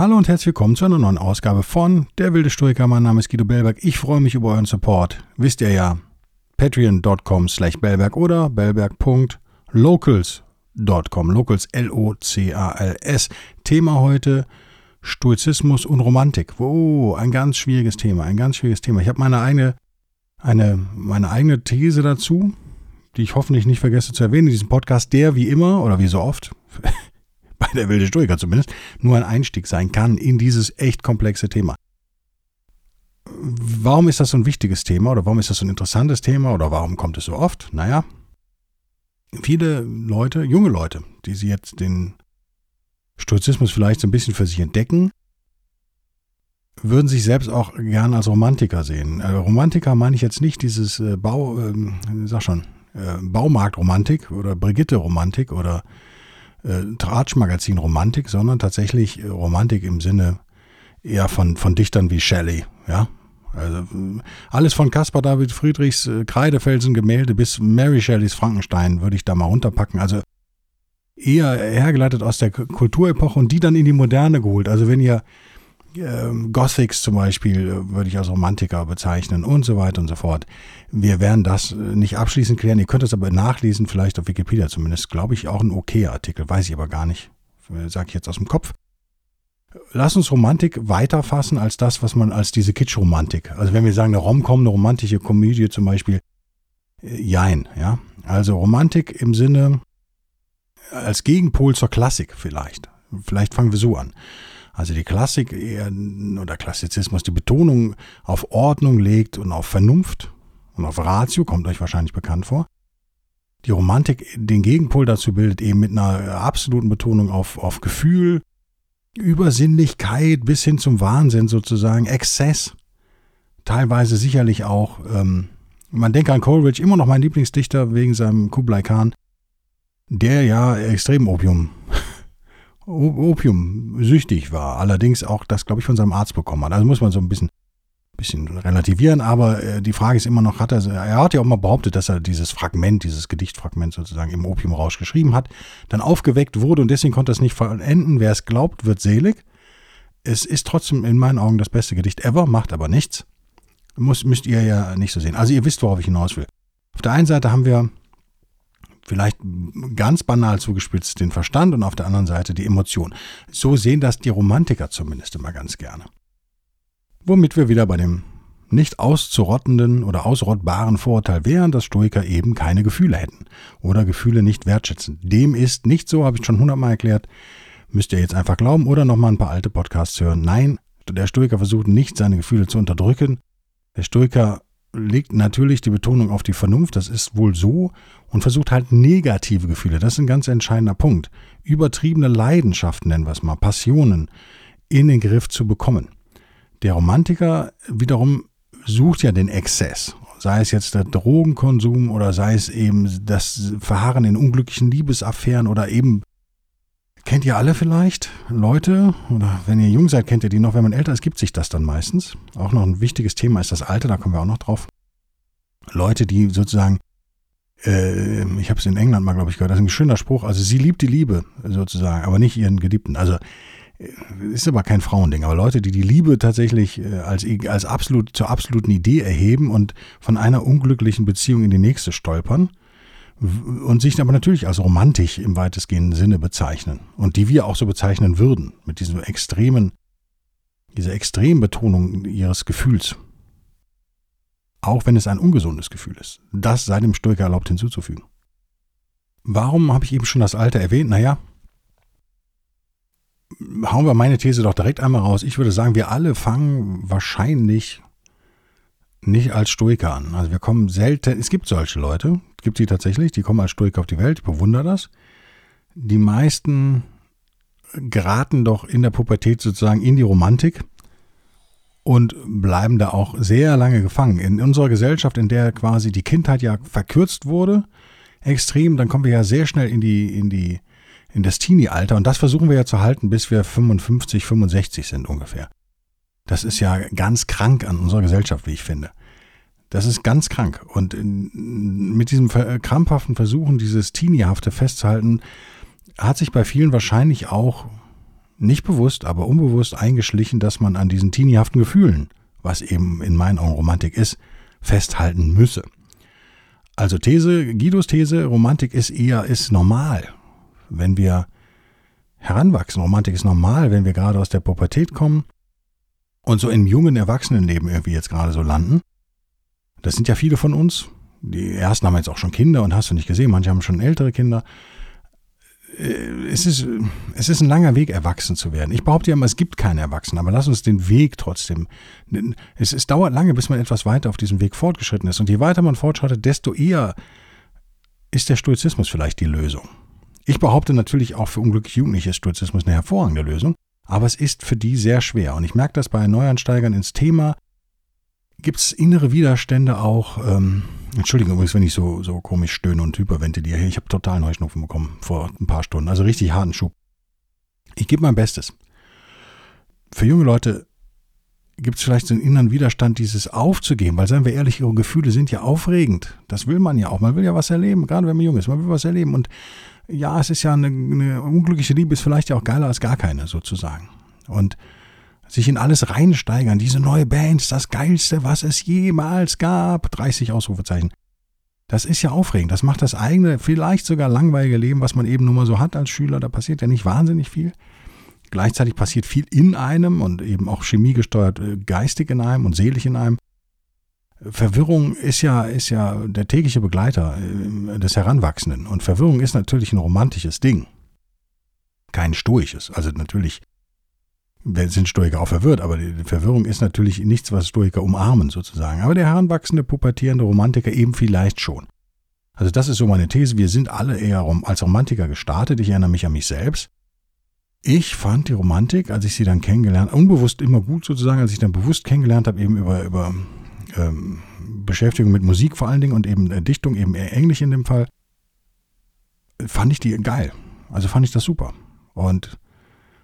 Hallo und herzlich willkommen zu einer neuen Ausgabe von Der wilde Stoiker. Mein Name ist Guido Bellberg. Ich freue mich über euren Support. Wisst ihr ja, patreon.com slash bellberg oder bellberg.locals.com. Locals L-O-C-A-L-S. Thema heute Stoizismus und Romantik. Oh, ein ganz schwieriges Thema, ein ganz schwieriges Thema. Ich habe meine eigene, eine, meine eigene These dazu, die ich hoffentlich nicht vergesse zu erwähnen in diesem Podcast, der wie immer oder wie so oft bei der wilde Stoiker zumindest, nur ein Einstieg sein kann in dieses echt komplexe Thema. Warum ist das so ein wichtiges Thema oder warum ist das so ein interessantes Thema oder warum kommt es so oft? Naja, viele Leute, junge Leute, die sie jetzt den Stoizismus vielleicht so ein bisschen für sich entdecken, würden sich selbst auch gern als Romantiker sehen. Äh, Romantiker meine ich jetzt nicht dieses äh, Bau, äh, sag schon, äh, Baumarktromantik oder Brigitte-Romantik oder äh, Tratsch-Magazin Romantik, sondern tatsächlich äh, Romantik im Sinne eher von, von Dichtern wie Shelley, ja. Also äh, alles von Caspar David Friedrichs äh, Kreidefelsen Gemälde bis Mary Shelleys Frankenstein würde ich da mal runterpacken. Also eher hergeleitet aus der Kulturepoche und die dann in die Moderne geholt. Also wenn ihr Gothics zum Beispiel äh, würde ich als Romantiker bezeichnen und so weiter und so fort. Wir werden das äh, nicht abschließend klären. Ihr könnt es aber nachlesen, vielleicht auf Wikipedia zumindest. Glaube ich auch ein okay Artikel, weiß ich aber gar nicht. Äh, Sage ich jetzt aus dem Kopf. Lass uns Romantik weiterfassen als das, was man als diese Kitsch-Romantik. Also wenn wir sagen, eine Rom-Com, eine romantische Komödie zum Beispiel, jein, ja. Also Romantik im Sinne als Gegenpol zur Klassik vielleicht. Vielleicht fangen wir so an. Also die Klassik eher, oder Klassizismus die Betonung auf Ordnung legt und auf Vernunft und auf Ratio, kommt euch wahrscheinlich bekannt vor. Die Romantik den Gegenpol dazu bildet, eben mit einer absoluten Betonung auf, auf Gefühl, Übersinnlichkeit bis hin zum Wahnsinn sozusagen, Exzess. Teilweise sicherlich auch, ähm, man denke an Coleridge, immer noch mein Lieblingsdichter wegen seinem Kublai Khan, der ja extrem Opium Opium süchtig war. Allerdings auch das, glaube ich, von seinem Arzt bekommen hat. Also muss man so ein bisschen, bisschen relativieren. Aber äh, die Frage ist immer noch, hat er, er hat ja auch mal behauptet, dass er dieses Fragment, dieses Gedichtfragment sozusagen im Opiumrausch geschrieben hat, dann aufgeweckt wurde und deswegen konnte er es nicht vollenden. Wer es glaubt, wird selig. Es ist trotzdem in meinen Augen das beste Gedicht ever, macht aber nichts. Muss, müsst ihr ja nicht so sehen. Also ihr wisst, worauf ich hinaus will. Auf der einen Seite haben wir vielleicht ganz banal zugespitzt den Verstand und auf der anderen Seite die Emotion. So sehen das die Romantiker zumindest immer ganz gerne. Womit wir wieder bei dem nicht auszurottenden oder ausrottbaren Vorurteil wären, dass Stoiker eben keine Gefühle hätten oder Gefühle nicht wertschätzen. Dem ist nicht so, habe ich schon hundertmal erklärt. Müsst ihr jetzt einfach glauben oder nochmal ein paar alte Podcasts hören. Nein, der Stoiker versucht nicht, seine Gefühle zu unterdrücken. Der Stoiker legt natürlich die Betonung auf die Vernunft, das ist wohl so, und versucht halt negative Gefühle, das ist ein ganz entscheidender Punkt, übertriebene Leidenschaften, nennen wir es mal, Passionen, in den Griff zu bekommen. Der Romantiker wiederum sucht ja den Exzess, sei es jetzt der Drogenkonsum oder sei es eben das Verharren in unglücklichen Liebesaffären oder eben Kennt ihr alle vielleicht Leute, oder wenn ihr jung seid, kennt ihr die noch, wenn man älter ist, gibt sich das dann meistens. Auch noch ein wichtiges Thema ist das Alter, da kommen wir auch noch drauf. Leute, die sozusagen, äh, ich habe es in England mal, glaube ich, gehört, das ist ein schöner Spruch, also sie liebt die Liebe sozusagen, aber nicht ihren Geliebten. Also äh, ist aber kein Frauending, aber Leute, die die Liebe tatsächlich äh, als, als absolut, zur absoluten Idee erheben und von einer unglücklichen Beziehung in die nächste stolpern, und sich aber natürlich als romantisch im weitestgehenden Sinne bezeichnen und die wir auch so bezeichnen würden, mit diesem extremen, dieser extremen Betonung ihres Gefühls. Auch wenn es ein ungesundes Gefühl ist. Das sei dem Stoiker erlaubt hinzuzufügen. Warum habe ich eben schon das Alter erwähnt? Naja, hauen wir meine These doch direkt einmal raus. Ich würde sagen, wir alle fangen wahrscheinlich nicht als Stoiker an. Also wir kommen selten, es gibt solche Leute, gibt sie tatsächlich, die kommen als Stoiker auf die Welt, ich bewundere das. Die meisten geraten doch in der Pubertät sozusagen in die Romantik und bleiben da auch sehr lange gefangen. In unserer Gesellschaft, in der quasi die Kindheit ja verkürzt wurde, extrem, dann kommen wir ja sehr schnell in die, in die, in das Teenie-Alter und das versuchen wir ja zu halten, bis wir 55, 65 sind ungefähr. Das ist ja ganz krank an unserer Gesellschaft, wie ich finde. Das ist ganz krank. Und mit diesem krampfhaften Versuchen, dieses Teeniehafte festzuhalten, hat sich bei vielen wahrscheinlich auch nicht bewusst, aber unbewusst eingeschlichen, dass man an diesen teeniehaften Gefühlen, was eben in meinen Augen Romantik ist, festhalten müsse. Also These, Guidos These, Romantik ist eher, ist normal. Wenn wir heranwachsen, Romantik ist normal, wenn wir gerade aus der Pubertät kommen und so im jungen Erwachsenenleben irgendwie jetzt gerade so landen. Das sind ja viele von uns. Die ersten haben jetzt auch schon Kinder und hast du nicht gesehen, manche haben schon ältere Kinder. Äh, es ist, es ist ein langer Weg, erwachsen zu werden. Ich behaupte ja immer, es gibt keinen Erwachsenen, aber lass uns den Weg trotzdem. Es, es dauert lange, bis man etwas weiter auf diesem Weg fortgeschritten ist. Und je weiter man fortschreitet, desto eher ist der Stoizismus vielleicht die Lösung. Ich behaupte natürlich auch für unglückliche Jugendliche ist Stoizismus eine hervorragende Lösung, aber es ist für die sehr schwer. Und ich merke das bei Neuansteigern ins Thema. Gibt es innere Widerstände auch? Ähm, Entschuldigung übrigens, wenn ich so, so komisch stöhne und hyperventiliere. Ich habe total Heuschnupfen bekommen vor ein paar Stunden. Also richtig harten Schub. Ich gebe mein Bestes. Für junge Leute gibt es vielleicht so einen inneren Widerstand, dieses aufzugeben, weil seien wir ehrlich, ihre Gefühle sind ja aufregend. Das will man ja auch. Man will ja was erleben, gerade wenn man jung ist. Man will was erleben. Und ja, es ist ja eine, eine unglückliche Liebe, ist vielleicht ja auch geiler als gar keine, sozusagen. Und sich in alles reinsteigern. Diese neue Band das Geilste, was es jemals gab. 30 Ausrufezeichen. Das ist ja aufregend. Das macht das eigene, vielleicht sogar langweilige Leben, was man eben nur mal so hat als Schüler. Da passiert ja nicht wahnsinnig viel. Gleichzeitig passiert viel in einem und eben auch chemiegesteuert äh, geistig in einem und seelisch in einem. Verwirrung ist ja, ist ja der tägliche Begleiter äh, des Heranwachsenden. Und Verwirrung ist natürlich ein romantisches Ding. Kein stoisches. Also natürlich sind Stoiker auch verwirrt, aber die Verwirrung ist natürlich nichts, was Stoiker umarmen sozusagen. Aber der heranwachsende, pubertierende Romantiker eben vielleicht schon. Also das ist so meine These. Wir sind alle eher als Romantiker gestartet. Ich erinnere mich an mich selbst. Ich fand die Romantik, als ich sie dann kennengelernt, unbewusst immer gut sozusagen, als ich dann bewusst kennengelernt habe, eben über, über ähm, Beschäftigung mit Musik vor allen Dingen und eben äh, Dichtung, eben eher Englisch in dem Fall, fand ich die geil. Also fand ich das super. Und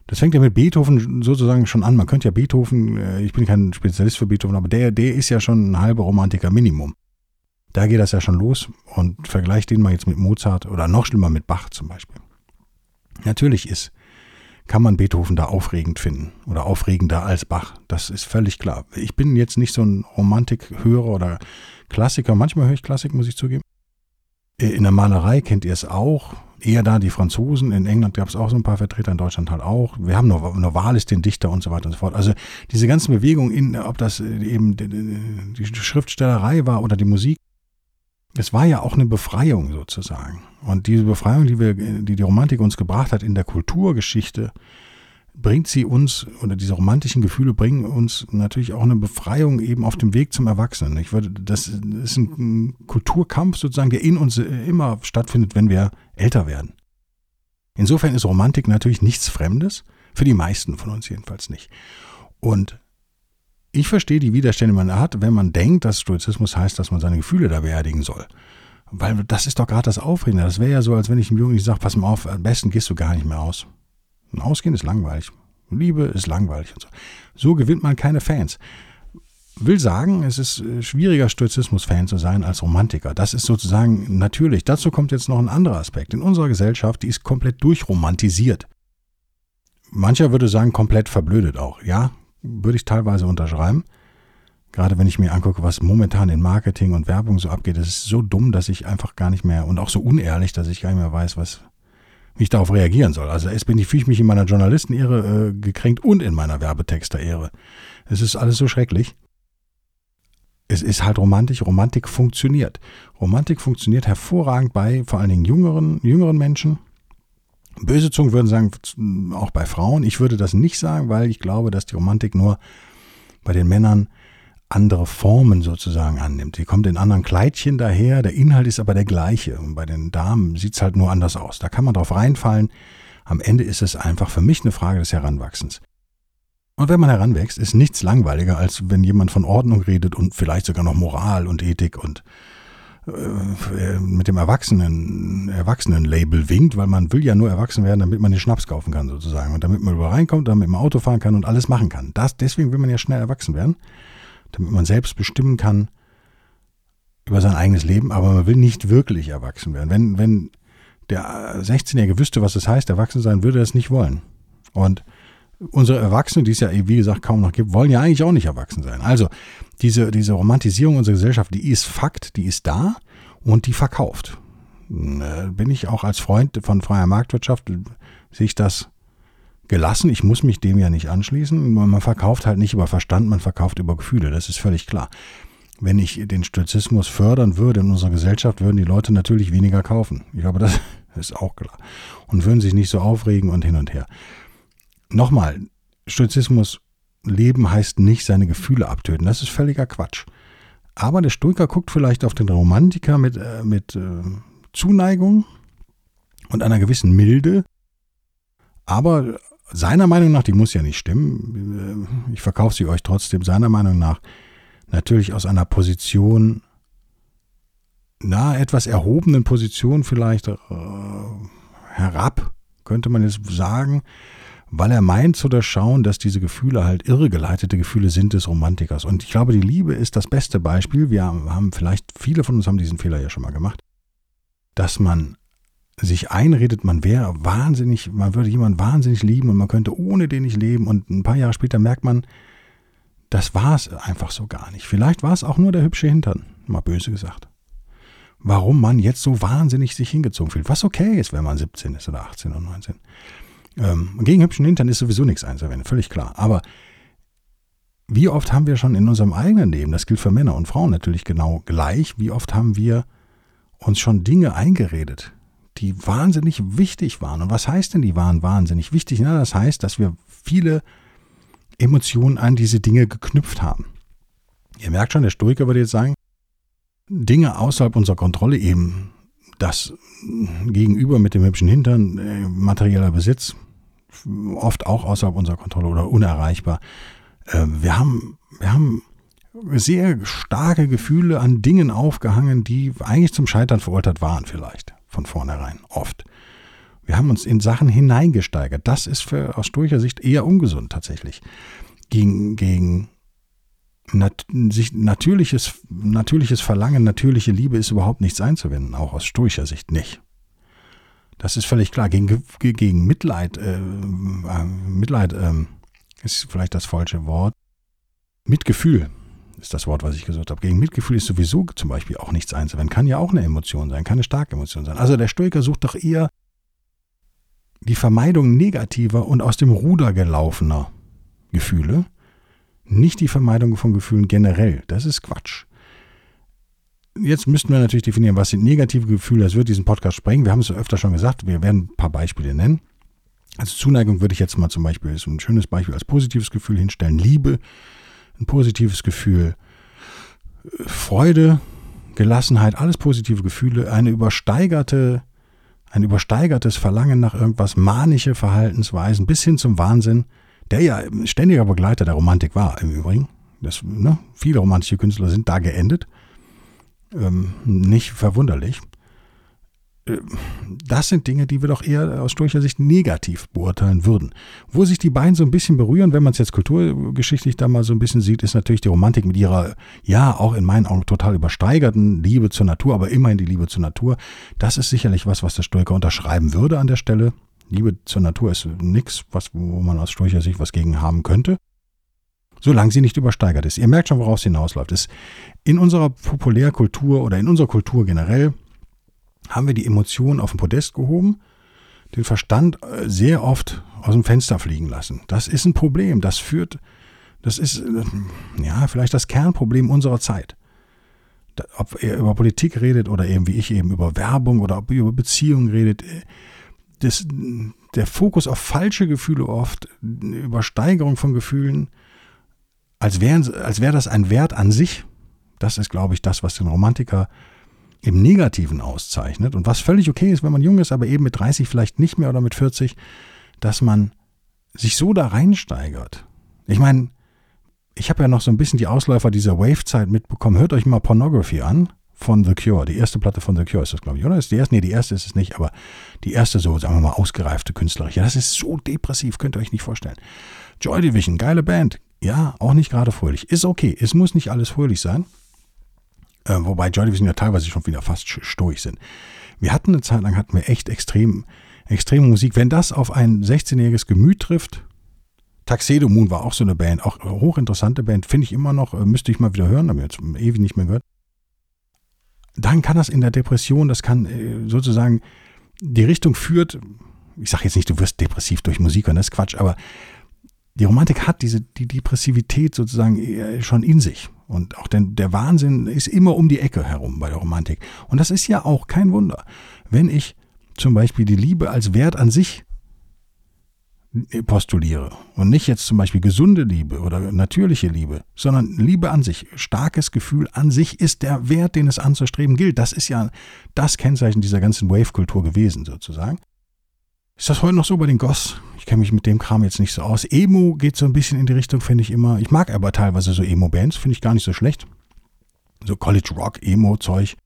das fängt ja mit Beethoven sozusagen schon an. Man könnte ja Beethoven, äh, ich bin kein Spezialist für Beethoven, aber der, der ist ja schon ein halber Romantiker Minimum. Da geht das ja schon los und vergleicht den mal jetzt mit Mozart oder noch schlimmer mit Bach zum Beispiel. Natürlich ist, kann man Beethoven da aufregend finden oder aufregender als Bach. Das ist völlig klar. Ich bin jetzt nicht so ein Romantikhörer oder Klassiker. Manchmal höre ich Klassik, muss ich zugeben. Äh, in der Malerei kennt ihr es auch eher da die Franzosen. In England gab es auch so ein paar Vertreter, in Deutschland halt auch. Wir haben Novalis, den Dichter und so weiter und so fort. Also diese ganzen Bewegungen, ob das eben die Schriftstellerei war oder die Musik, es war ja auch eine Befreiung sozusagen. Und diese Befreiung, die wir, die die Romantik uns gebracht hat in der Kulturgeschichte, bringt sie uns, oder diese romantischen Gefühle bringen uns natürlich auch eine Befreiung eben auf dem Weg zum Erwachsenen. Ich würde, das ist ein Kulturkampf sozusagen, der in uns immer stattfindet, wenn wir älter werden. Insofern ist Romantik natürlich nichts Fremdes, für die meisten von uns jedenfalls nicht. Und ich verstehe die Widerstände, die man hat, wenn man denkt, dass Stoizismus heißt, dass man seine Gefühle da beerdigen soll. Weil das ist doch gerade das Aufregende. Das wäre ja so, als wenn ich einem Jungen sage, pass mal auf, am besten gehst du gar nicht mehr aus. Und Ausgehen ist langweilig. Liebe ist langweilig und so. So gewinnt man keine Fans. Will sagen, es ist äh, schwieriger, Stoizismus-Fan zu sein als Romantiker. Das ist sozusagen natürlich. Dazu kommt jetzt noch ein anderer Aspekt. In unserer Gesellschaft, die ist komplett durchromantisiert. Mancher würde sagen, komplett verblödet auch. Ja, würde ich teilweise unterschreiben. Gerade wenn ich mir angucke, was momentan in Marketing und Werbung so abgeht, das ist so dumm, dass ich einfach gar nicht mehr und auch so unehrlich, dass ich gar nicht mehr weiß, was, wie ich darauf reagieren soll. Also es bin ich, fühle ich mich in meiner Journalistenehre äh, gekränkt und in meiner Werbetexter-Ehre. Es ist alles so schrecklich. Es ist halt romantisch. Romantik funktioniert. Romantik funktioniert hervorragend bei vor allen Dingen jüngeren, jüngeren Menschen. Böse Zungen würden sagen, auch bei Frauen. Ich würde das nicht sagen, weil ich glaube, dass die Romantik nur bei den Männern andere Formen sozusagen annimmt. Die kommt in anderen Kleidchen daher, der Inhalt ist aber der gleiche. Und bei den Damen sieht es halt nur anders aus. Da kann man drauf reinfallen. Am Ende ist es einfach für mich eine Frage des Heranwachsens. Und wenn man heranwächst, ist nichts langweiliger, als wenn jemand von Ordnung redet und vielleicht sogar noch Moral und Ethik und mit dem Erwachsenen, Erwachsenen-Label winkt, weil man will ja nur erwachsen werden, damit man den Schnaps kaufen kann sozusagen und damit man überall reinkommt, damit man Auto fahren kann und alles machen kann. Das, deswegen will man ja schnell erwachsen werden, damit man selbst bestimmen kann über sein eigenes Leben, aber man will nicht wirklich erwachsen werden. Wenn, wenn der 16-Jährige wüsste, was es heißt, erwachsen sein, würde er es nicht wollen. Und unsere Erwachsenen, die es ja, wie gesagt, kaum noch gibt, wollen ja eigentlich auch nicht erwachsen sein. Also diese, diese Romantisierung unserer Gesellschaft, die ist Fakt, die ist da und die verkauft. Äh, bin ich auch als Freund von freier Marktwirtschaft, sehe ich das gelassen. Ich muss mich dem ja nicht anschließen. Man verkauft halt nicht über Verstand, man verkauft über Gefühle. Das ist völlig klar. Wenn ich den Stoizismus fördern würde in unserer Gesellschaft, würden die Leute natürlich weniger kaufen. Ich glaube, das ist auch klar. Und würden sich nicht so aufregen und hin und her nochmal, Stoizismus leben heißt nicht seine Gefühle abtöten. Das ist völliger Quatsch. Aber der Stoiker guckt vielleicht auf den Romantiker mit, äh, mit äh, Zuneigung und einer gewissen Milde. Aber seiner Meinung nach, die muss ja nicht stimmen, äh, ich verkaufe sie euch trotzdem, seiner Meinung nach natürlich aus einer Position, na, etwas erhobenen Position vielleicht äh, herab, könnte man jetzt sagen, weil er meint zu durchschauen, dass diese Gefühle halt irregeleitete Gefühle sind des Romantikers. Und ich glaube, die Liebe ist das beste Beispiel. Wir haben vielleicht, viele von uns haben diesen Fehler ja schon mal gemacht, dass man sich einredet, man wäre wahnsinnig, man würde jemanden wahnsinnig lieben und man könnte ohne den nicht leben und ein paar Jahre später merkt man, das war es einfach so gar nicht. Vielleicht war es auch nur der hübsche Hintern, mal böse gesagt. Warum man jetzt so wahnsinnig sich hingezogen fühlt, was okay ist, wenn man 17 ist oder 18 oder 19. Ähm, gegen hübschen Hintern ist sowieso nichts einzuwenden, völlig klar. Aber wie oft haben wir schon in unserem eigenen Leben, das gilt für Männer und Frauen natürlich genau gleich, wie oft haben wir uns schon Dinge eingeredet, die wahnsinnig wichtig waren. Und was heißt denn, die waren wahnsinnig wichtig? Na, das heißt, dass wir viele Emotionen an diese Dinge geknüpft haben. Ihr merkt schon, der Stoiker würde jetzt sagen, Dinge außerhalb unserer Kontrolle eben das Gegenüber mit dem hübschen Hintern, äh, materieller Besitz, oft auch außerhalb unserer Kontrolle oder unerreichbar. Äh, wir haben, wir haben sehr starke Gefühle an Dingen aufgehangen, die eigentlich zum Scheitern verurteilt waren, vielleicht von vornherein, oft. Wir haben uns in Sachen hineingesteigert. Das ist für, aus stoischer Sicht eher ungesund tatsächlich. Gegen, gegen nat sich natürliches, natürliches Verlangen, natürliche Liebe ist überhaupt nichts einzuwenden, auch aus stoischer Sicht nicht. Das ist völlig klar. Gegen, gegen Mitleid, äh, äh, Mitleid äh, ist vielleicht das falsche Wort. Mitgefühl ist das Wort, was ich gesucht habe. Gegen Mitgefühl ist sowieso zum Beispiel auch nichts einzuwenden. Kann ja auch eine Emotion sein, kann eine starke Emotion sein. Also der Stoiker sucht doch eher die Vermeidung negativer und aus dem Ruder gelaufener Gefühle, nicht die Vermeidung von Gefühlen generell. Das ist Quatsch jetzt müssten wir natürlich definieren, was sind negative Gefühle. Das wird diesen Podcast sprengen. Wir haben es öfter schon gesagt. Wir werden ein paar Beispiele nennen. Also Zuneigung würde ich jetzt mal zum Beispiel, ist ein schönes Beispiel als positives Gefühl hinstellen. Liebe, ein positives Gefühl. Freude, Gelassenheit, alles positive Gefühle. Eine übersteigerte, ein übersteigertes Verlangen nach irgendwas, manische Verhaltensweisen bis hin zum Wahnsinn, der ja ständiger Begleiter der Romantik war im Übrigen. Das, ne, viele romantische Künstler sind da geendet ähm, nicht verwunderlich. Äh, das sind Dinge, die wir doch eher aus stoischer Sicht negativ beurteilen würden. Wo sich die beiden so ein bisschen berühren, wenn man es jetzt kulturgeschichtlich da mal so ein bisschen sieht, ist natürlich die Romantik mit ihrer, ja, auch in meinen Augen total übersteigerten Liebe zur Natur, aber immerhin die Liebe zur Natur. Das ist sicherlich was, was der Stoiker unterschreiben würde an der Stelle. Liebe zur Natur ist nichts, wo man aus stoischer Sicht was gegen haben könnte solange sie nicht übersteigert ist. Ihr merkt schon, worauf es hinausläuft. Es, in unserer Populärkultur oder in unserer Kultur generell haben wir die Emotionen auf den Podest gehoben, den Verstand äh, sehr oft aus dem Fenster fliegen lassen. Das ist ein Problem. Das führt, das ist äh, ja vielleicht das Kernproblem unserer Zeit. Ob ihr über Politik redet oder eben wie ich eben über Werbung oder ob ihr über Beziehungen redet, äh, das, der Fokus auf falsche Gefühle oft, Übersteigerung von Gefühlen, als wäre als wär das ein Wert an sich. Das ist, glaube ich, das, was den Romantiker im Negativen auszeichnet und was völlig okay ist, wenn man jung ist, aber eben mit 30 vielleicht nicht mehr oder mit 40, dass man sich so da reinsteigert Ich meine, ich habe ja noch so ein bisschen die Ausläufer dieser Wave-Zeit mitbekommen. Hört euch mal Pornography an von The Cure. Die erste Platte von The Cure ist das, glaube ich, oder? Ist die erste? Nee, die erste ist es nicht, aber die erste so, sagen wir mal, ausgereifte künstlerisch. Ja, das ist so depressiv, könnt ihr euch nicht vorstellen. Joy Division, geile Band. Ja, auch nicht gerade fröhlich. Ist okay. Es muss nicht alles fröhlich sein. Äh, wobei Joy Division ja teilweise schon wieder fast stoisch sind. Wir hatten eine Zeit lang, hatten wir echt extrem, extreme Musik. Wenn das auf ein 16-jähriges Gemüt trifft, Taxedo Moon war auch so eine Band, auch hochinteressante Band, finde ich immer noch, äh, müsste ich mal wieder hören, habe ich jetzt ewig nicht mehr gehört. Dann kann das in der Depression, das kann äh, sozusagen die Richtung führt, ich sage jetzt nicht, du wirst depressiv durch Musik hören, das ist Quatsch, aber die Romantik hat diese die Depressivität sozusagen äh, schon in sich. Und auch denn der Wahnsinn ist immer um die Ecke herum bei der Romantik. Und das ist ja auch kein Wunder. Wenn ich zum Beispiel die Liebe als Wert an sich postuliere und nicht jetzt zum Beispiel gesunde Liebe oder natürliche Liebe, sondern Liebe an sich, starkes Gefühl an sich ist der Wert, den es anzustreben gilt. Das ist ja das Kennzeichen dieser ganzen Wave-Kultur gewesen sozusagen. Ist das heute noch so bei den Goss? Ich kenne mich mit dem Kram jetzt nicht so aus. Emo geht so ein bisschen in die Richtung, finde ich immer. Ich mag aber teilweise so Emo-Bands, finde ich gar nicht so schlecht. So College Rock, Emo-Zeug.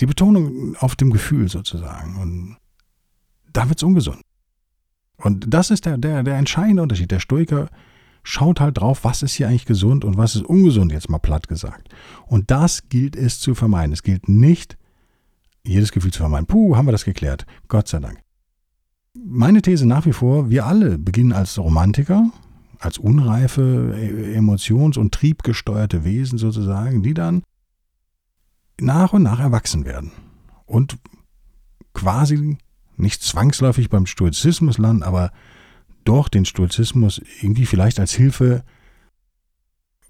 Die Betonung auf dem Gefühl sozusagen. Und da wird es ungesund. Und das ist der, der, der entscheidende Unterschied. Der Stoiker schaut halt drauf, was ist hier eigentlich gesund und was ist ungesund, jetzt mal platt gesagt. Und das gilt es zu vermeiden. Es gilt nicht, jedes Gefühl zu vermeiden. Puh, haben wir das geklärt. Gott sei Dank. Meine These nach wie vor, wir alle beginnen als Romantiker, als unreife, e-, emotions- und triebgesteuerte Wesen sozusagen, die dann nach und nach erwachsen werden und quasi nicht zwangsläufig beim Stoizismus landen, aber doch den Stoizismus irgendwie vielleicht als Hilfe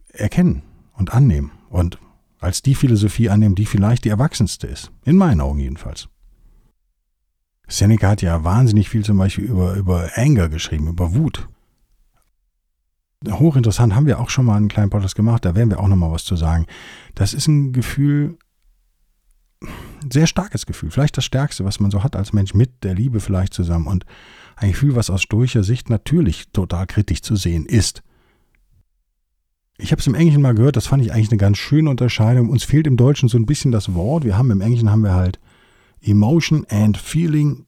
erkennen und annehmen und als die Philosophie annehmen, die vielleicht die erwachsenste ist. In meinen Augen jedenfalls. Seneca hat ja wahnsinnig viel zum Beispiel über, über Anger geschrieben, über Wut. Hochinteressant, haben wir auch schon mal einen kleinen Podcast gemacht, da werden wir auch noch mal was zu sagen. Das ist ein Gefühl, sehr starkes Gefühl, vielleicht das stärkste, was man so hat als Mensch mit der Liebe vielleicht zusammen und ein Gefühl, was aus stoischer Sicht natürlich total kritisch zu sehen ist. Ich habe es im Englischen mal gehört, das fand ich eigentlich eine ganz schöne Unterscheidung. Uns fehlt im Deutschen so ein bisschen das Wort. Wir haben im Englischen haben wir halt Emotion and Feeling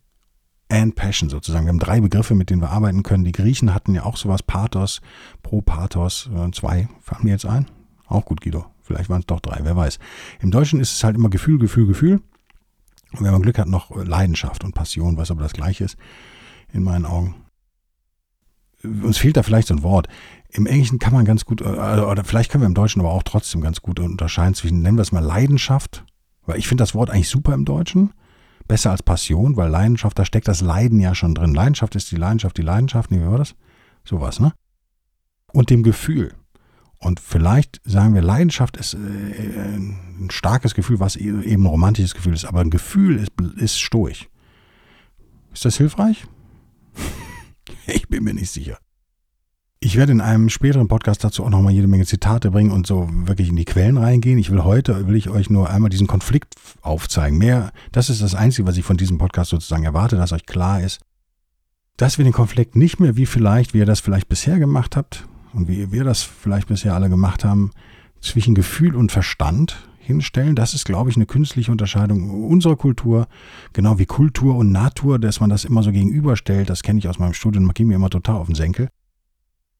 and Passion sozusagen. Wir haben drei Begriffe, mit denen wir arbeiten können. Die Griechen hatten ja auch sowas, Pathos, Pro Pathos, äh, zwei, fallen mir jetzt ein. Auch gut, Guido. Vielleicht waren es doch drei, wer weiß. Im Deutschen ist es halt immer Gefühl, Gefühl, Gefühl. Und wenn man Glück hat, noch Leidenschaft und Passion, was aber das gleiche ist, in meinen Augen. Uns fehlt da vielleicht so ein Wort. Im Englischen kann man ganz gut, äh, oder vielleicht können wir im Deutschen aber auch trotzdem ganz gut unterscheiden zwischen, nennen wir es mal Leidenschaft, weil ich finde das Wort eigentlich super im Deutschen. Besser als Passion, weil Leidenschaft, da steckt das Leiden ja schon drin. Leidenschaft ist die Leidenschaft, die Leidenschaft, nee, wie war das? Sowas, ne? Und dem Gefühl. Und vielleicht sagen wir, Leidenschaft ist äh, ein starkes Gefühl, was e-, eben ein romantisches Gefühl ist, aber ein Gefühl ist, ist stoisch. Ist das hilfreich? ich bin mir nicht sicher. Ich werde in einem späteren Podcast dazu auch nochmal jede Menge Zitate bringen und so wirklich in die Quellen reingehen. Ich will heute, will ich euch nur einmal diesen Konflikt aufzeigen. Mehr, das ist das Einzige, was ich von diesem Podcast sozusagen erwarte, dass euch klar ist, dass wir den Konflikt nicht mehr wie vielleicht, wie ihr das vielleicht bisher gemacht habt, und wie wir das vielleicht bisher alle gemacht haben, zwischen Gefühl und Verstand hinstellen. Das ist, glaube ich, eine künstliche Unterscheidung unserer Kultur, genau wie Kultur und Natur, dass man das immer so gegenüberstellt. Das kenne ich aus meinem Studium, man ging mir immer total auf den Senkel,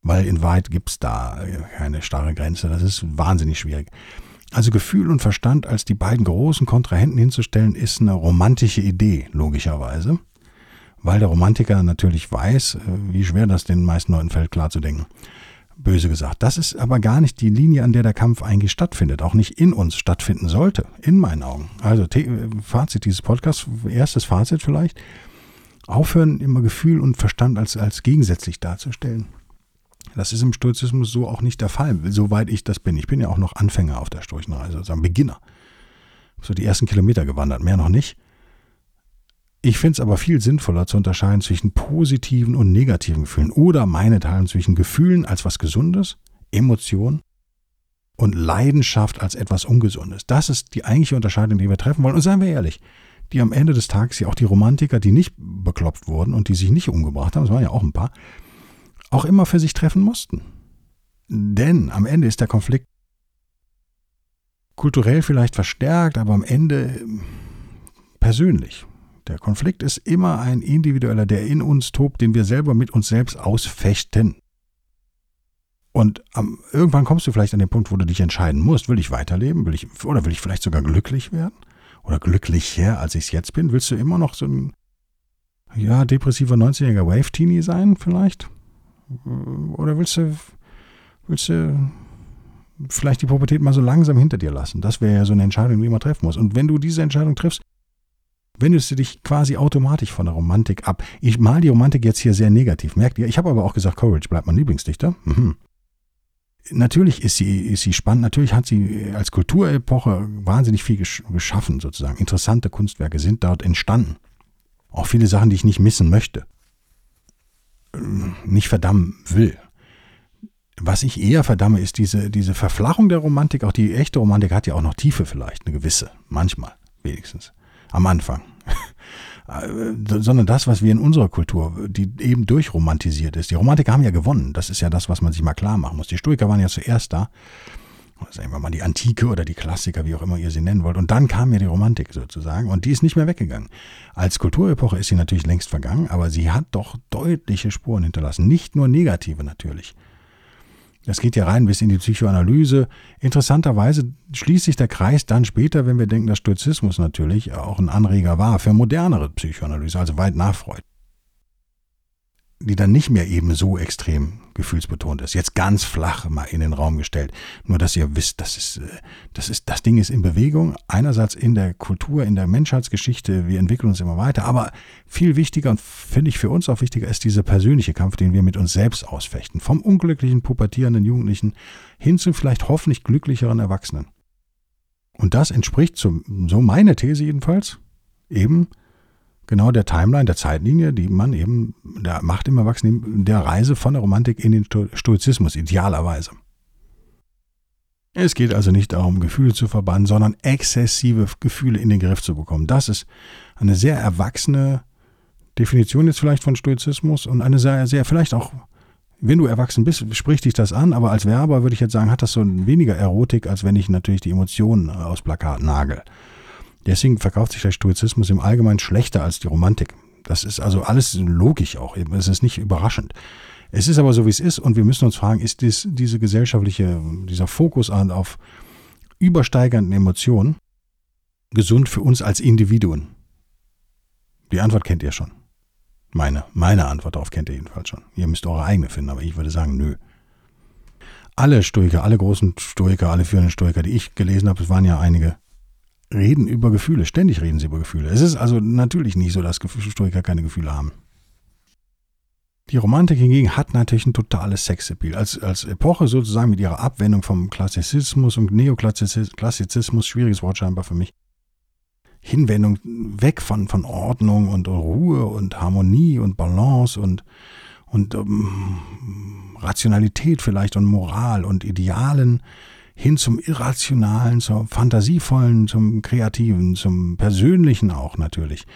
weil in Wahrheit gibt es da keine starre Grenze. Das ist wahnsinnig schwierig. Also Gefühl und Verstand als die beiden großen Kontrahenten hinzustellen, ist eine romantische Idee, logischerweise, weil der Romantiker natürlich weiß, äh, wie schwer das den meisten Leuten fällt, klar zu denken böse gesagt. Das ist aber gar nicht die Linie, an der der Kampf eigentlich stattfindet, auch nicht in uns stattfinden sollte, in meinen Augen. Also Fazit dieses Podcasts, erstes Fazit vielleicht, aufhören, immer Gefühl und Verstand als, als gegensätzlich darzustellen. Das ist im Stoizismus so auch nicht der Fall, soweit ich das bin. Ich bin ja auch noch Anfänger auf der Storchenreise, also ein Beginner. So die ersten Kilometer gewandert, mehr noch nicht. Ich finde es aber viel sinnvoller zu unterscheiden zwischen positiven und negativen Gefühlen oder meinethalben zwischen Gefühlen als was Gesundes, Emotion und Leidenschaft als etwas Ungesundes. Das ist die eigentliche Unterscheidung, die wir treffen wollen. Und seien wir ehrlich, die am Ende des Tages ja auch die Romantiker, die nicht beklopft wurden und die sich nicht umgebracht haben, das waren ja auch ein paar, auch immer für sich treffen mussten. Denn am Ende ist der Konflikt kulturell vielleicht verstärkt, aber am Ende persönlich. Der Konflikt ist immer ein individueller, der in uns tobt, den wir selber mit uns selbst ausfechten. Und um, irgendwann kommst du vielleicht an den Punkt, wo du dich entscheiden musst, will ich weiterleben, will ich, oder will ich vielleicht sogar glücklich werden? Oder glücklicher, als ich es jetzt bin? Willst du immer noch so ein, ja, depressiver 90-jähriger Wave-Teenie sein, vielleicht? Oder willst du, willst du vielleicht die Pubertät mal so langsam hinter dir lassen? Das wäre ja so eine Entscheidung, die immer treffen musst. Und wenn du diese Entscheidung triffst, wendest du dich quasi automatisch von der Romantik ab. Ich mal die Romantik jetzt hier sehr negativ, merkt ihr? Ich habe aber auch gesagt, Courage bleibt mein Lieblingsdichter. Mhm. Natürlich ist sie, ist sie spannend, natürlich hat sie als Kulturepoche wahnsinnig viel geschaffen, sozusagen. Interessante Kunstwerke sind dort entstanden. Auch viele Sachen, die ich nicht missen möchte. Nicht verdammen will. Was ich eher verdamme, ist diese, diese Verflachung der Romantik. Auch die echte Romantik hat ja auch noch Tiefe vielleicht, eine gewisse. Manchmal, wenigstens am Anfang. sondern das, was wir in unserer Kultur, die eben durchromantisiert ist. Die Romantiker haben ja gewonnen. Das ist ja das, was man sich mal klar machen muss. Die Stoiker waren ja zuerst da. Sagen wir mal die Antike oder die Klassiker, wie auch immer ihr sie nennen wollt. Und dann kam ja die Romantik sozusagen und die ist nicht mehr weggegangen. Als Kulturepoche ist sie natürlich längst vergangen, aber sie hat doch deutliche Spuren hinterlassen. Nicht nur negative natürlich. Das geht ja rein bis in die Psychoanalyse. Interessanterweise schließt sich der Kreis dann später, wenn wir denken, dass Stoizismus natürlich auch ein Anreger war für modernere Psychoanalyse, also weit nach Freud die dann nicht mehr eben so extrem gefühlsbetont ist. Jetzt ganz flach mal in den Raum gestellt. Nur, dass ihr wisst, das ist, äh, das ist, das Ding ist in Bewegung. Einerseits in der Kultur, in der Menschheitsgeschichte. Wir entwickeln uns immer weiter. Aber viel wichtiger und finde ich für uns auch wichtiger ist dieser persönliche Kampf, den wir mit uns selbst ausfechten. Vom unglücklichen, pubertierenden Jugendlichen hin zu vielleicht hoffentlich glücklicheren Erwachsenen. Und das entspricht so meine These jedenfalls, eben genau der Timeline, der Zeitlinie, die man eben der Macht im Erwachsenen, der Reise von der Romantik in den Stoizismus, idealerweise. Es geht also nicht darum, Gefühle zu verbannen, sondern exzessive Gefühle in den Griff zu bekommen. Das ist eine sehr erwachsene Definition jetzt vielleicht von Stoizismus und eine sehr, sehr, vielleicht auch, wenn du erwachsen bist, spricht dich das an, aber als Werber würde ich jetzt sagen, hat das so weniger Erotik, als wenn ich natürlich die Emotionen aus Plakat nagel. Deswegen verkauft sich der Stoizismus im Allgemeinen schlechter als die Romantik. Das ist also alles logisch auch. Es ist nicht überraschend. Es ist aber so, wie es ist, und wir müssen uns fragen, ist dies, diese gesellschaftliche, dieser Fokus auf übersteigenden Emotionen gesund für uns als Individuen? Die Antwort kennt ihr schon. Meine, meine Antwort darauf kennt ihr jedenfalls schon. Ihr müsst eure eigene finden, aber ich würde sagen, nö. Alle Stoiker, alle großen Stoiker, alle führenden Stoiker, die ich gelesen habe, es waren ja einige, reden über Gefühle. Ständig reden sie über Gefühle. Es ist also natürlich nicht so, dass Stoiker keine Gefühle haben. Die Romantik hingegen hat natürlich ein totales Sexappeal. Als, als Epoche sozusagen mit ihrer Abwendung vom Klassizismus und Neoklassizismus, schwieriges Wort scheinbar für mich, Hinwendung weg von, von Ordnung und Ruhe und Harmonie und Balance und, und um, Rationalität vielleicht und Moral und Idealen hin zum Irrationalen, zum Fantasievollen, zum Kreativen, zum Persönlichen auch natürlich,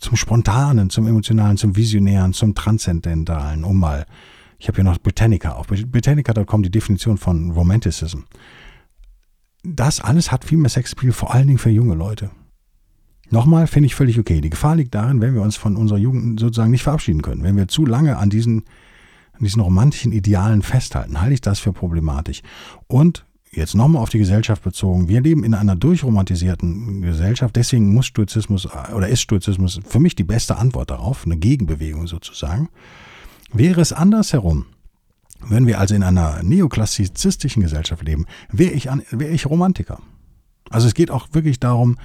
zum Spontanen, zum Emotionalen, zum Visionären, zum Transzendentalen, um mal, ich habe hier noch Britannica auf, Britannica.com die Definition von Romanticism. Das alles hat viel mehr Sexappeal, vor allen Dingen für junge Leute. Nochmal finde ich völlig okay. Die Gefahr liegt darin, wenn wir uns von unserer Jugend sozusagen nicht verabschieden können. Wenn wir zu lange an diesen, an diesen romantischen Idealen festhalten, halte ich das für problematisch. Und jetzt nochmal auf die Gesellschaft bezogen, wir leben in einer durchromantisierten Gesellschaft, deswegen muss Stoizismus oder ist Stoizismus für mich die beste Antwort darauf, eine Gegenbewegung sozusagen. Wäre es andersherum, wenn wir also in einer neoklassizistischen Gesellschaft leben, wäre ich, wär ich Romantiker. Also es geht auch wirklich darum,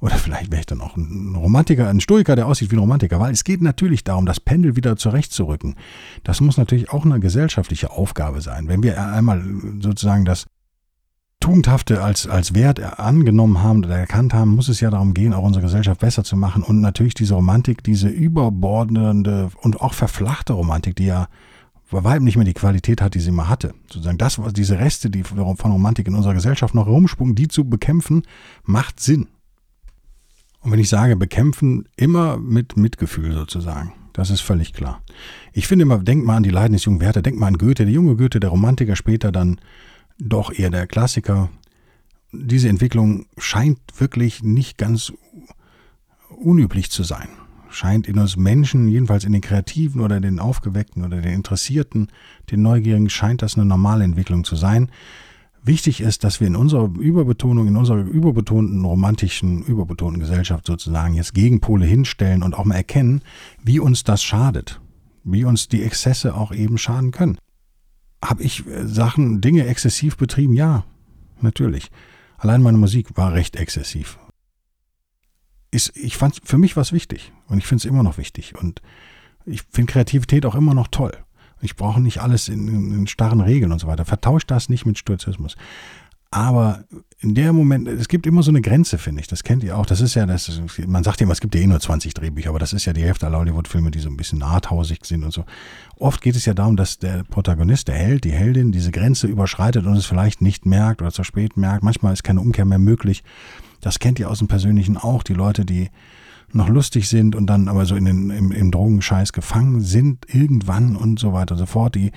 oder vielleicht wäre ich dann auch ein Romantiker, ein Stoiker, der aussieht wie ein Romantiker, weil es geht natürlich darum, das Pendel wieder zurechtzurücken. Das muss natürlich auch eine gesellschaftliche Aufgabe sein. Wenn wir einmal sozusagen das Tugendhafte als, als Wert angenommen haben oder erkannt haben, muss es ja darum gehen, auch unsere Gesellschaft besser zu machen und natürlich diese Romantik, diese überbordende und auch verflachte Romantik, die ja bei weitem nicht mehr die Qualität hat, die sie mal hatte. Sozusagen das, was diese Reste, die von Romantik in unserer Gesellschaft noch herumspucken, die zu bekämpfen, macht Sinn. Und wenn ich sage bekämpfen, immer mit Mitgefühl sozusagen. Das ist völlig klar. Ich finde immer, denk mal an die Leiden des jungen Werther, denk mal an Goethe, der junge Goethe, der Romantiker, später dann doch eher der Klassiker. Diese Entwicklung scheint wirklich nicht ganz unüblich zu sein. Scheint in uns Menschen, jedenfalls in den Kreativen oder den Aufgeweckten oder den Interessierten, den Neugierigen, scheint das eine normale Entwicklung zu sein. Wichtig ist, dass wir in unserer Überbetonung, in unserer überbetonten romantischen, überbetonten Gesellschaft sozusagen jetzt Gegenpole hinstellen und auch mal erkennen, wie uns das schadet, wie uns die Exzesse auch eben schaden können. Habe ich äh, Sachen, Dinge exzessiv betrieben? Ja, natürlich. Allein meine Musik war recht exzessiv. Ist, ich fand, für mich war es wichtig und ich finde es immer noch wichtig und ich finde Kreativität auch immer noch toll. Ich brauche nicht alles in, in, starren Regeln und so weiter. Vertauscht das nicht mit Stoizismus. Aber in der Moment, es gibt immer so eine Grenze, finde ich. Das kennt ihr auch. Das ist ja, das, man sagt immer, es gibt ja eh nur 20 Drehbücher, aber das ist ja die Hälfte aller Hollywood-Filme, die so ein bisschen arthausig sind und so. Oft geht es ja darum, dass der Protagonist, der Held, die Heldin diese Grenze überschreitet und es vielleicht nicht merkt oder zu spät merkt. Manchmal ist keine Umkehr mehr möglich. Das kennt ihr aus dem Persönlichen auch. Die Leute, die noch lustig sind und dann aber so in den, im, im Drogenscheiß gefangen sind irgendwann und so weiter und so fort. Die,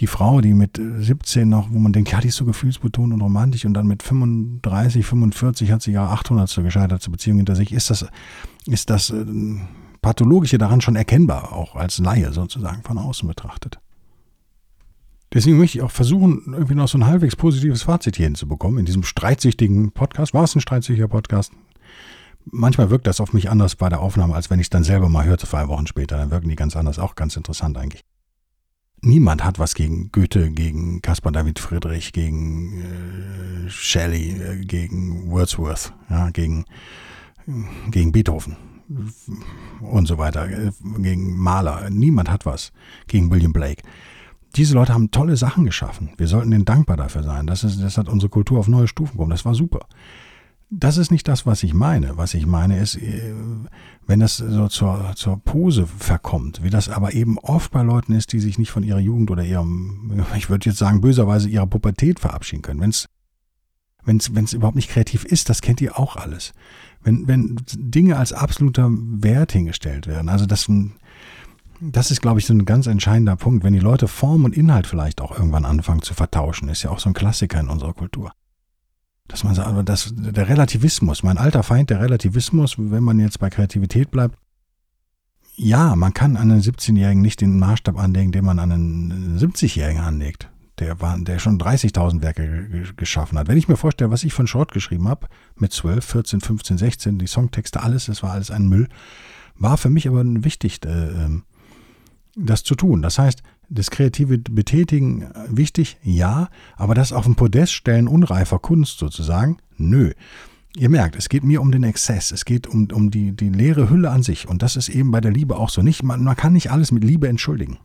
die Frau, die mit 17 noch, wo man denkt, ja, die ist so gefühlsbetont und romantisch und dann mit 35, 45 hat sie ja 800 zur gescheiterte Beziehung hinter sich. Ist das, ist das äh, Pathologische daran schon erkennbar, auch als Laie sozusagen von außen betrachtet? Deswegen möchte ich auch versuchen, irgendwie noch so ein halbwegs positives Fazit hier hinzubekommen in diesem streitsüchtigen Podcast. War es ein streitsüchtiger Podcast? manchmal wirkt das auf mich anders bei der Aufnahme, als wenn ich es dann selber mal hörte, zwei Wochen später. Dann wirken die ganz anders, auch ganz interessant eigentlich. Niemand hat was gegen Goethe, gegen Caspar David Friedrich, gegen äh, Shelley, äh, gegen Wordsworth, ja, gegen, gegen Beethoven und so weiter, äh, gegen Mahler. Niemand hat was gegen William Blake. Diese Leute haben tolle Sachen geschaffen. Wir sollten ihnen dankbar dafür sein. Das, ist, das hat unsere Kultur auf neue Stufen gekommen. Das war super das ist nicht das, was ich meine. Was ich meine ist, äh, wenn das so zur, zur Pose verkommt, wie das aber eben oft bei Leuten ist, die sich nicht von ihrer Jugend oder ihrem, ich würde jetzt sagen, böserweise ihrer Pubertät verabschieden können. Wenn es wenn's, wenn's überhaupt nicht kreativ ist, das kennt ihr auch alles. Wenn, wenn Dinge als absoluter Wert hingestellt werden, also das, das ist, glaube ich, so ein ganz entscheidender Punkt. Wenn die Leute Form und Inhalt vielleicht auch irgendwann anfangen zu vertauschen, ist ja auch so ein Klassiker in unserer Kultur dass man sagt, dass der Relativismus, mein alter Feind, der Relativismus, wenn man jetzt bei Kreativität bleibt, ja, man kann an einen 17-Jährigen nicht den Maßstab anlegen, den man an einen 70-Jährigen anlegt, der, war, der schon 30.000 Werke geschaffen hat. Wenn ich mir vorstelle, was ich von Schrott geschrieben habe, mit 12, 14, 15, 16, die Songtexte, alles, das war alles ein Müll, war für mich aber wichtig, äh, ähm, das zu tun. Das heißt, das kreative Betätigen äh, wichtig? Ja, aber das auf den Podest stellen unreifer Kunst sozusagen? Nö. Ihr merkt, es geht mir um den Exzess, es geht um, um die, die leere Hülle an sich. Und das ist eben bei der Liebe auch so. Nicht, man, man kann nicht alles mit Liebe entschuldigen.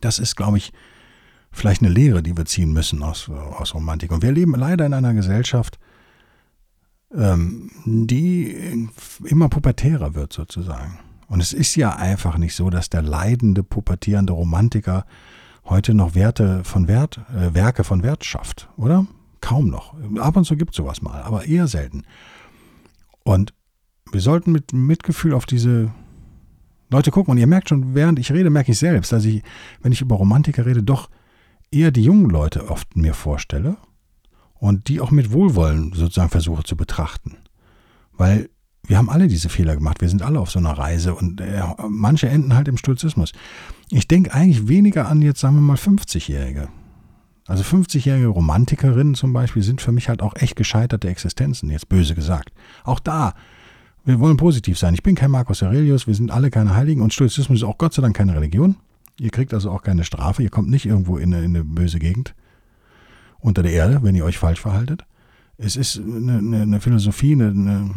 Das ist, glaube ich, vielleicht eine Lehre, die wir ziehen müssen aus, aus Romantik. Und wir leben leider in einer Gesellschaft, ähm, die immer pubertärer wird sozusagen. Und es ist ja einfach nicht so, dass der leidende, pubertierende Romantiker heute noch Werte von Wert, äh, Werke von Wert schafft, oder? Kaum noch. Ab und zu gibt es sowas mal, aber eher selten. Und wir sollten mit Mitgefühl auf diese Leute gucken. Und ihr merkt schon, während ich rede, merke ich selbst, dass ich, wenn ich über Romantiker rede, doch eher die jungen Leute oft mir vorstelle und die auch mit Wohlwollen sozusagen versuche zu betrachten. Weil wir haben alle diese Fehler gemacht. Wir sind alle auf so einer Reise und äh, manche enden halt im Stoizismus. Ich denke eigentlich weniger an jetzt, sagen wir mal, 50-Jährige. Also 50-jährige Romantikerinnen zum Beispiel sind für mich halt auch echt gescheiterte Existenzen, jetzt böse gesagt. Auch da, wir wollen positiv sein. Ich bin kein Marcus Aurelius, wir sind alle keine Heiligen und Stoizismus ist auch Gott sei Dank keine Religion. Ihr kriegt also auch keine Strafe, ihr kommt nicht irgendwo in eine, in eine böse Gegend unter der Erde, wenn ihr euch falsch verhaltet. Es ist eine, eine, eine Philosophie, eine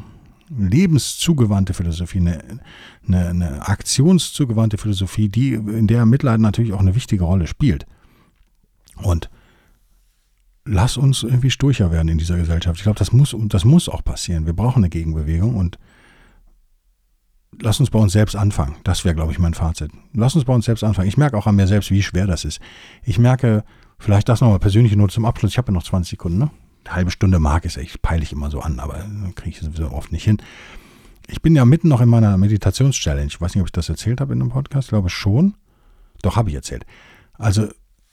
lebenszugewandte Philosophie, eine, eine, eine aktionszugewandte Philosophie, die in der Mitleid natürlich auch eine wichtige Rolle spielt. Und lass uns irgendwie sturcher werden in dieser Gesellschaft. Ich glaube, das muss, das muss auch passieren. Wir brauchen eine Gegenbewegung und lass uns bei uns selbst anfangen. Das wäre, glaube ich, mein Fazit. Lass uns bei uns selbst anfangen. Ich merke auch an mir selbst, wie schwer das ist. Ich merke, vielleicht das nochmal persönliche Note zum Abschluss. Ich habe ja noch 20 Sekunden, ne? Halbe Stunde mag es, ich peile ich immer so an, aber kriege ich sowieso oft nicht hin. Ich bin ja mitten noch in meiner Meditations-Challenge. Ich weiß nicht, ob ich das erzählt habe in einem Podcast. Ich glaube schon. Doch, habe ich erzählt. Also,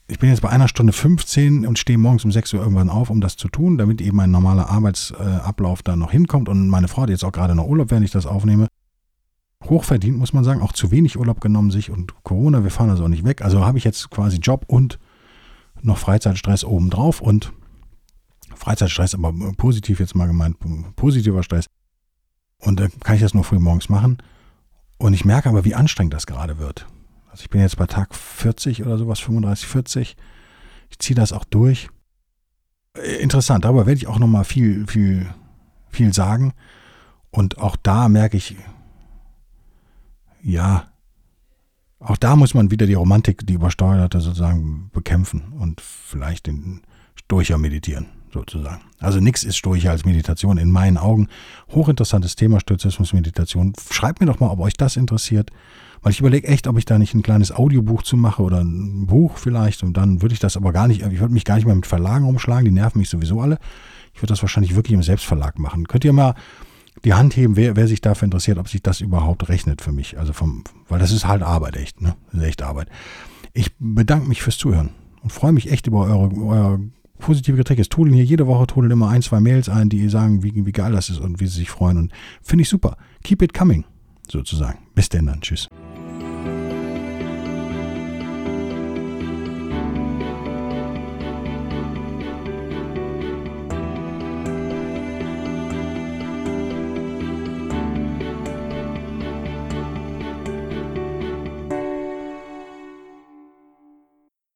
ich bin jetzt bei einer Stunde 15 und stehe morgens um 6 Uhr irgendwann auf, um das zu tun, damit eben mein normaler Arbeitsablauf da noch hinkommt. Und meine Frau hat jetzt auch gerade noch Urlaub, während ich das aufnehme. Hochverdient, muss man sagen. Auch zu wenig Urlaub genommen sich und Corona. Wir fahren also auch nicht weg. Also habe ich jetzt quasi Job und noch Freizeitstress obendrauf und Freizeitstress, aber positiv jetzt mal gemeint, positiver Stress. Und da kann ich das nur früh morgens machen. Und ich merke aber, wie anstrengend das gerade wird. Also ich bin jetzt bei Tag 40 oder sowas, 35, 40. Ich ziehe das auch durch. Äh, interessant, darüber werde ich auch nochmal viel, viel, viel sagen. Und auch da merke ich, ja, auch da muss man wieder die Romantik, die übersteuerte sozusagen bekämpfen und vielleicht den Stoicher meditieren, sozusagen. Also nichts ist Stoicher als Meditation in meinen Augen. Hochinteressantes Thema Stoizismus Meditation. Schreibt mir doch mal, ob euch das interessiert. Weil ich überlege echt, ob ich da nicht ein kleines Audiobuch zu mache oder ein Buch vielleicht. Und dann würde ich das aber gar nicht, ich würde mich gar nicht mehr mit Verlagen umschlagen, die nerven mich sowieso alle. Ich würde das wahrscheinlich wirklich im Selbstverlag machen. Könnt ihr mal die Hand heben, wer, wer sich dafür interessiert, ob sich das überhaupt rechnet für mich. Also vom, weil das ist halt Arbeit, echt, ne? Das ist echt Arbeit. Ich bedanke mich fürs Zuhören und freue mich echt über eure, eure positive Kritik. Es trudeln hier jede Woche trudeln immer ein, zwei Mails ein, die sagen, wie, wie geil das ist und wie sie sich freuen. Und finde ich super. Keep it coming, sozusagen. Bis denn dann. Tschüss.